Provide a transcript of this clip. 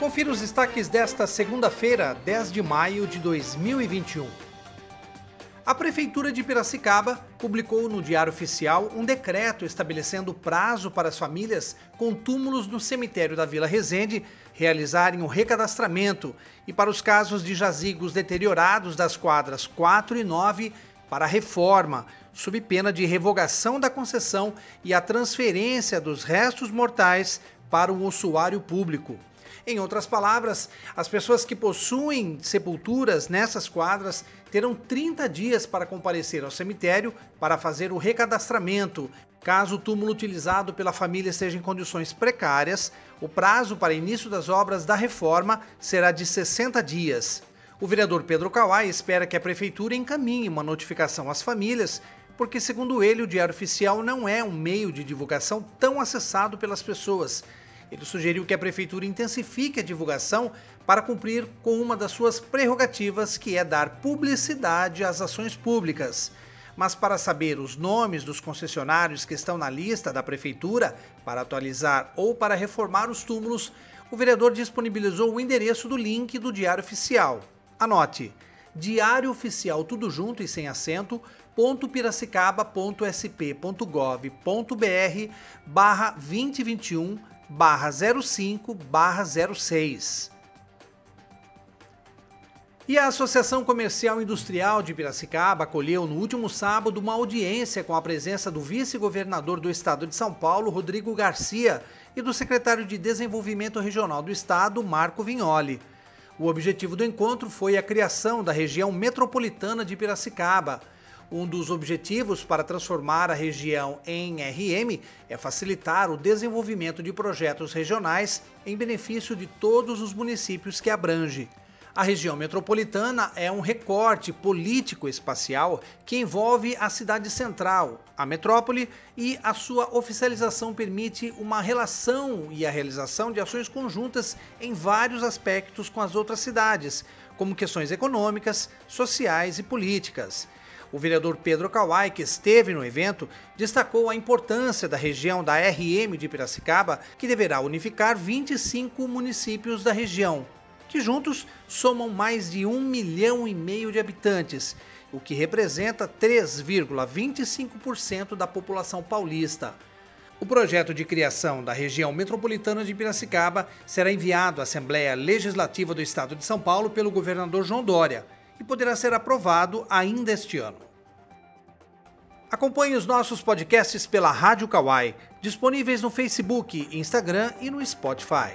Confira os destaques desta segunda-feira, 10 de maio de 2021. A Prefeitura de Piracicaba publicou no Diário Oficial um decreto estabelecendo prazo para as famílias com túmulos no cemitério da Vila Resende realizarem o um recadastramento e para os casos de jazigos deteriorados das quadras 4 e 9 para reforma, sob pena de revogação da concessão e a transferência dos restos mortais para o ossuário público. Em outras palavras, as pessoas que possuem sepulturas nessas quadras terão 30 dias para comparecer ao cemitério para fazer o recadastramento. Caso o túmulo utilizado pela família esteja em condições precárias, o prazo para início das obras da reforma será de 60 dias. O vereador Pedro Kawai espera que a prefeitura encaminhe uma notificação às famílias, porque, segundo ele, o Diário Oficial não é um meio de divulgação tão acessado pelas pessoas ele sugeriu que a prefeitura intensifique a divulgação para cumprir com uma das suas prerrogativas, que é dar publicidade às ações públicas. Mas para saber os nomes dos concessionários que estão na lista da prefeitura para atualizar ou para reformar os túmulos, o vereador disponibilizou o endereço do link do Diário Oficial. Anote: Diário Oficial tudo junto e sem acento, .piracicaba.sp.gov.br barra 2021 barra 05 barra 06. E a Associação Comercial Industrial de Piracicaba acolheu no último sábado uma audiência com a presença do vice-governador do estado de São Paulo, Rodrigo Garcia, e do secretário de Desenvolvimento Regional do estado, Marco Vignoli. O objetivo do encontro foi a criação da região metropolitana de Piracicaba um dos objetivos para transformar a região em RM é facilitar o desenvolvimento de projetos regionais em benefício de todos os municípios que abrange. A região metropolitana é um recorte político-espacial que envolve a cidade central, a metrópole, e a sua oficialização permite uma relação e a realização de ações conjuntas em vários aspectos com as outras cidades, como questões econômicas, sociais e políticas. O vereador Pedro Kawai, que esteve no evento, destacou a importância da região da RM de Piracicaba, que deverá unificar 25 municípios da região, que juntos somam mais de um milhão e meio de habitantes, o que representa 3,25% da população paulista. O projeto de criação da região metropolitana de Piracicaba será enviado à Assembleia Legislativa do Estado de São Paulo pelo governador João Dória e poderá ser aprovado ainda este ano. Acompanhe os nossos podcasts pela Rádio Kawai, disponíveis no Facebook, Instagram e no Spotify.